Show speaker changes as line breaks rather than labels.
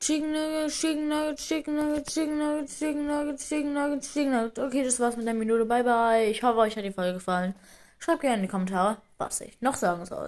Chicken Nuggets, Chicken Nuggets, Chicken Nuggets, Chicken Nuggets, Chicken Nuggets, Chicken Nuggets, Chicken Nuggets. Okay, das war's mit der Minute. Bye bye. Ich hoffe, euch hat die Folge gefallen. Schreibt gerne in die Kommentare, was ich noch sagen soll.